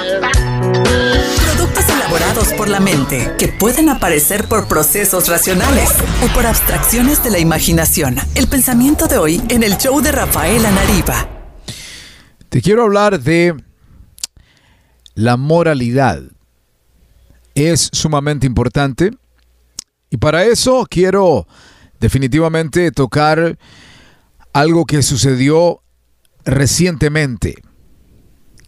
Productos elaborados por la mente que pueden aparecer por procesos racionales o por abstracciones de la imaginación. El pensamiento de hoy en el show de Rafael Anariba. Te quiero hablar de la moralidad. Es sumamente importante y para eso quiero definitivamente tocar algo que sucedió recientemente,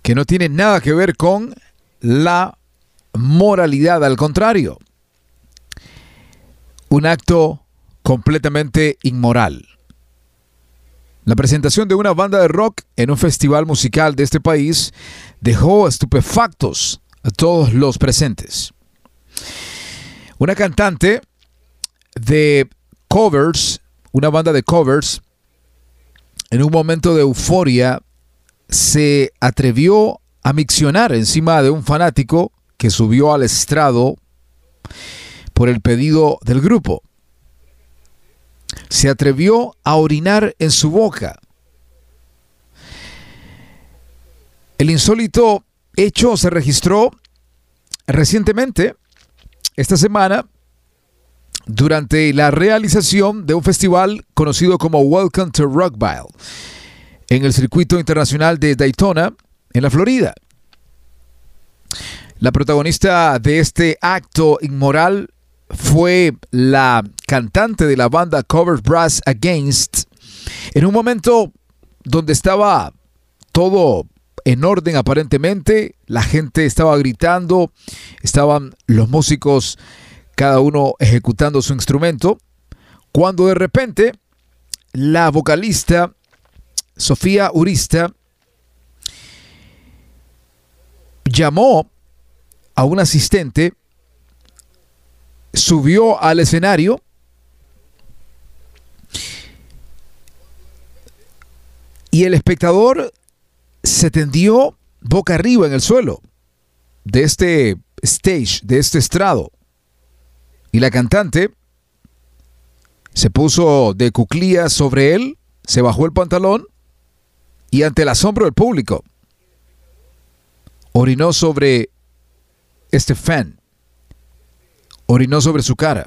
que no tiene nada que ver con la moralidad, al contrario, un acto completamente inmoral. La presentación de una banda de rock en un festival musical de este país dejó estupefactos a todos los presentes. Una cantante de covers, una banda de covers, en un momento de euforia, se atrevió a miccionar encima de un fanático que subió al estrado por el pedido del grupo. Se atrevió a orinar en su boca. El insólito hecho se registró recientemente, esta semana, durante la realización de un festival conocido como Welcome to Rockville en el circuito internacional de Daytona, en la Florida. La protagonista de este acto inmoral fue la cantante de la banda Cover Brass Against, en un momento donde estaba todo en orden aparentemente, la gente estaba gritando, estaban los músicos cada uno ejecutando su instrumento, cuando de repente la vocalista Sofía Urista llamó a un asistente, subió al escenario, y el espectador se tendió boca arriba en el suelo de este stage, de este estrado. Y la cantante se puso de cuclillas sobre él, se bajó el pantalón y ante el asombro del público, orinó sobre este fan, orinó sobre su cara,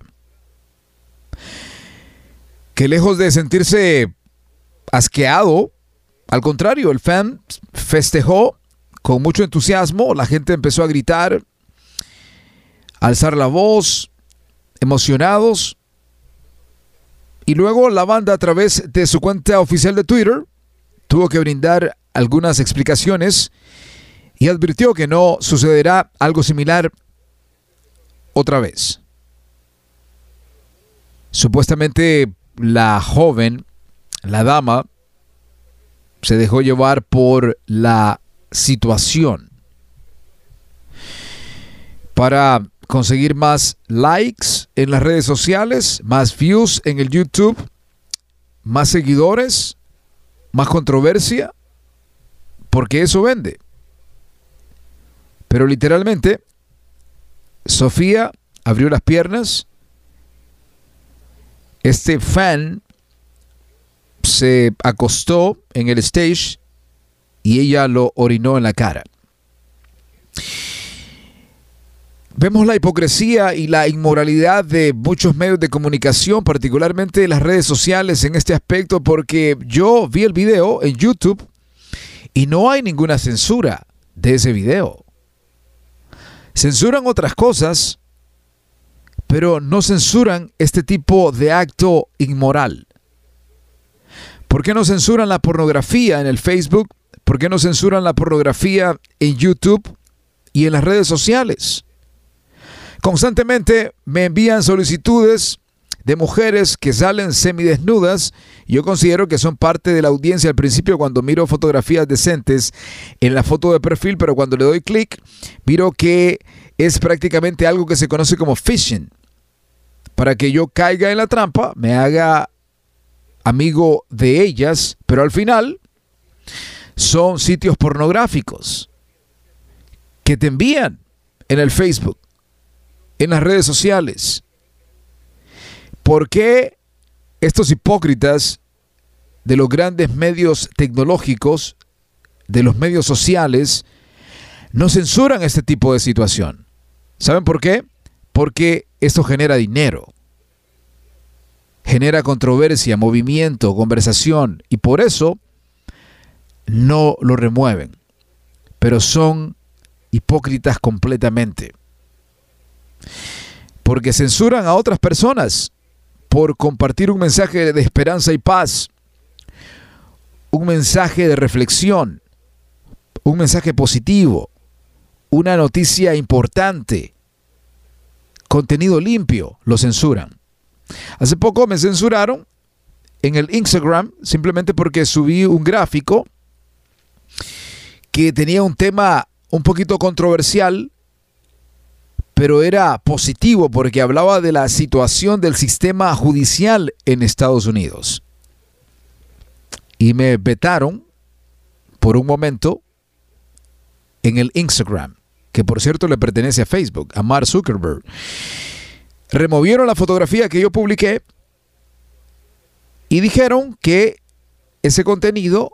que lejos de sentirse asqueado, al contrario, el fan festejó con mucho entusiasmo, la gente empezó a gritar, alzar la voz, emocionados. Y luego la banda a través de su cuenta oficial de Twitter tuvo que brindar algunas explicaciones y advirtió que no sucederá algo similar otra vez. Supuestamente la joven, la dama, se dejó llevar por la situación para conseguir más likes en las redes sociales, más views en el YouTube, más seguidores, más controversia, porque eso vende. Pero literalmente, Sofía abrió las piernas, este fan se acostó en el stage y ella lo orinó en la cara. Vemos la hipocresía y la inmoralidad de muchos medios de comunicación, particularmente las redes sociales en este aspecto, porque yo vi el video en YouTube y no hay ninguna censura de ese video. Censuran otras cosas, pero no censuran este tipo de acto inmoral. ¿Por qué no censuran la pornografía en el Facebook? ¿Por qué no censuran la pornografía en YouTube y en las redes sociales? Constantemente me envían solicitudes de mujeres que salen semidesnudas. Yo considero que son parte de la audiencia al principio cuando miro fotografías decentes en la foto de perfil, pero cuando le doy clic, miro que es prácticamente algo que se conoce como phishing. Para que yo caiga en la trampa, me haga amigo de ellas, pero al final son sitios pornográficos que te envían en el Facebook en las redes sociales. ¿Por qué estos hipócritas de los grandes medios tecnológicos, de los medios sociales, no censuran este tipo de situación. ¿Saben por qué? Porque esto genera dinero, genera controversia, movimiento, conversación, y por eso no lo remueven. Pero son hipócritas completamente. Porque censuran a otras personas por compartir un mensaje de esperanza y paz, un mensaje de reflexión, un mensaje positivo, una noticia importante, contenido limpio, lo censuran. Hace poco me censuraron en el Instagram simplemente porque subí un gráfico que tenía un tema un poquito controversial, pero era positivo porque hablaba de la situación del sistema judicial en Estados Unidos. Y me vetaron por un momento en el Instagram, que por cierto le pertenece a Facebook, a Mark Zuckerberg. Removieron la fotografía que yo publiqué y dijeron que ese contenido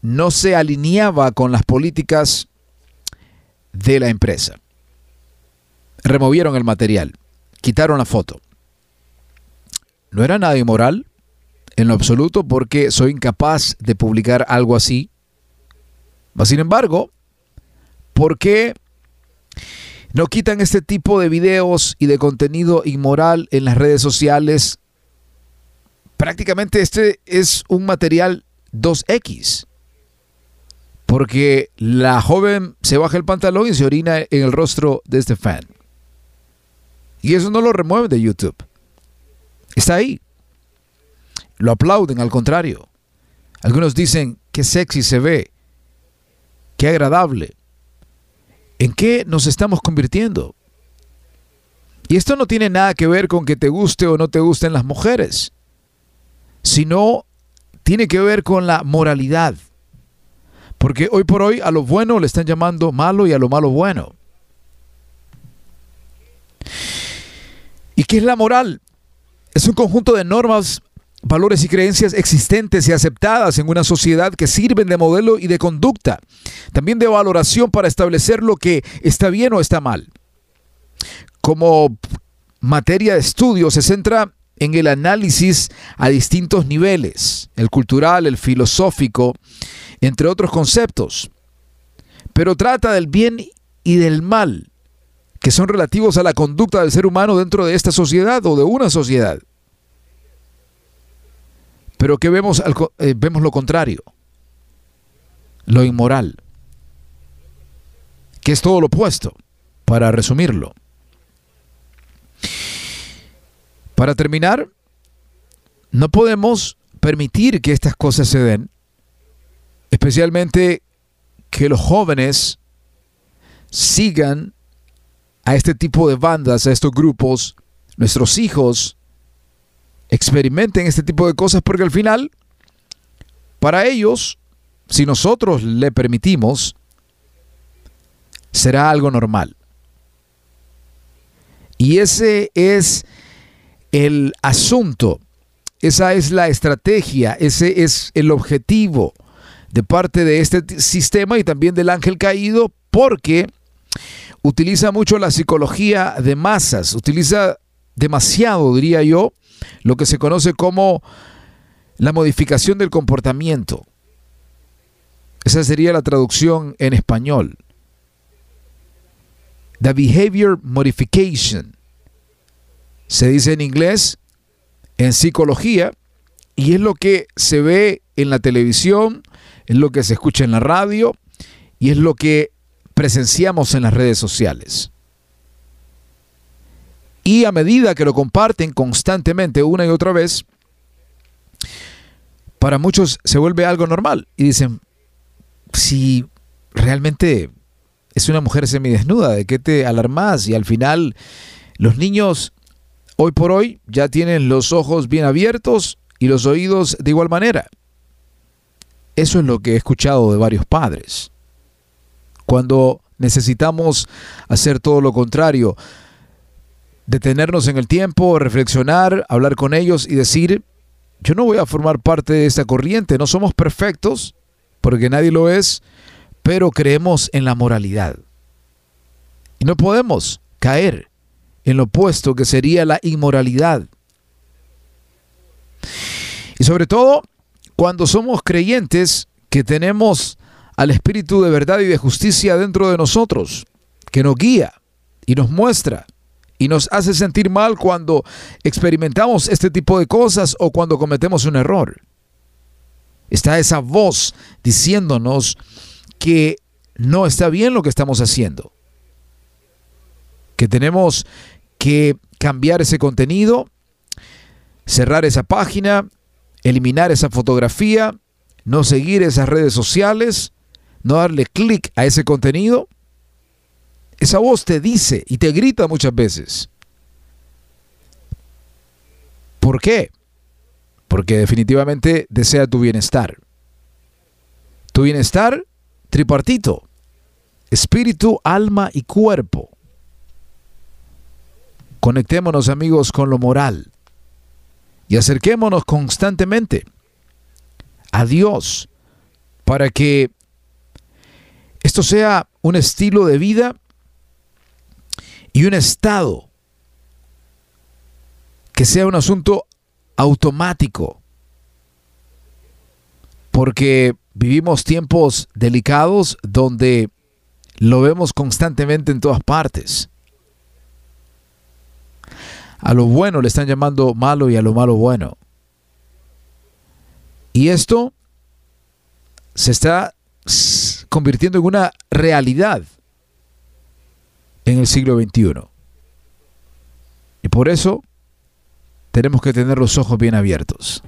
no se alineaba con las políticas de la empresa. Removieron el material, quitaron la foto. No era nada inmoral en lo absoluto porque soy incapaz de publicar algo así. Sin embargo, ¿por qué no quitan este tipo de videos y de contenido inmoral en las redes sociales? Prácticamente este es un material 2X porque la joven se baja el pantalón y se orina en el rostro de este fan. Y eso no lo remueven de YouTube. Está ahí. Lo aplauden, al contrario. Algunos dicen, qué sexy se ve, qué agradable. ¿En qué nos estamos convirtiendo? Y esto no tiene nada que ver con que te guste o no te gusten las mujeres, sino tiene que ver con la moralidad porque hoy por hoy a lo bueno le están llamando malo y a lo malo bueno. ¿Y qué es la moral? Es un conjunto de normas, valores y creencias existentes y aceptadas en una sociedad que sirven de modelo y de conducta, también de valoración para establecer lo que está bien o está mal. Como materia de estudio se centra en el análisis a distintos niveles, el cultural, el filosófico, entre otros conceptos, pero trata del bien y del mal, que son relativos a la conducta del ser humano dentro de esta sociedad o de una sociedad. Pero que vemos, eh, vemos lo contrario, lo inmoral, que es todo lo opuesto, para resumirlo. Para terminar, no podemos permitir que estas cosas se den especialmente que los jóvenes sigan a este tipo de bandas, a estos grupos, nuestros hijos experimenten este tipo de cosas porque al final, para ellos, si nosotros le permitimos, será algo normal. Y ese es el asunto, esa es la estrategia, ese es el objetivo de parte de este sistema y también del ángel caído porque utiliza mucho la psicología de masas, utiliza demasiado, diría yo, lo que se conoce como la modificación del comportamiento. Esa sería la traducción en español. The behavior modification. Se dice en inglés, en psicología, y es lo que se ve en la televisión, es lo que se escucha en la radio y es lo que presenciamos en las redes sociales. Y a medida que lo comparten constantemente una y otra vez, para muchos se vuelve algo normal y dicen, si realmente es una mujer semidesnuda, ¿de qué te alarmas? Y al final los niños hoy por hoy ya tienen los ojos bien abiertos y los oídos de igual manera. Eso es lo que he escuchado de varios padres. Cuando necesitamos hacer todo lo contrario, detenernos en el tiempo, reflexionar, hablar con ellos y decir, yo no voy a formar parte de esta corriente, no somos perfectos, porque nadie lo es, pero creemos en la moralidad. Y no podemos caer en lo opuesto que sería la inmoralidad. Y sobre todo cuando somos creyentes que tenemos al Espíritu de verdad y de justicia dentro de nosotros, que nos guía y nos muestra y nos hace sentir mal cuando experimentamos este tipo de cosas o cuando cometemos un error. Está esa voz diciéndonos que no está bien lo que estamos haciendo, que tenemos que cambiar ese contenido, cerrar esa página, eliminar esa fotografía, no seguir esas redes sociales, no darle clic a ese contenido. Esa voz te dice y te grita muchas veces. ¿Por qué? Porque definitivamente desea tu bienestar. Tu bienestar tripartito. Espíritu, alma y cuerpo. Conectémonos amigos con lo moral y acerquémonos constantemente a Dios para que esto sea un estilo de vida y un estado que sea un asunto automático. Porque vivimos tiempos delicados donde lo vemos constantemente en todas partes. A lo bueno le están llamando malo y a lo malo bueno. Y esto se está convirtiendo en una realidad en el siglo XXI. Y por eso tenemos que tener los ojos bien abiertos.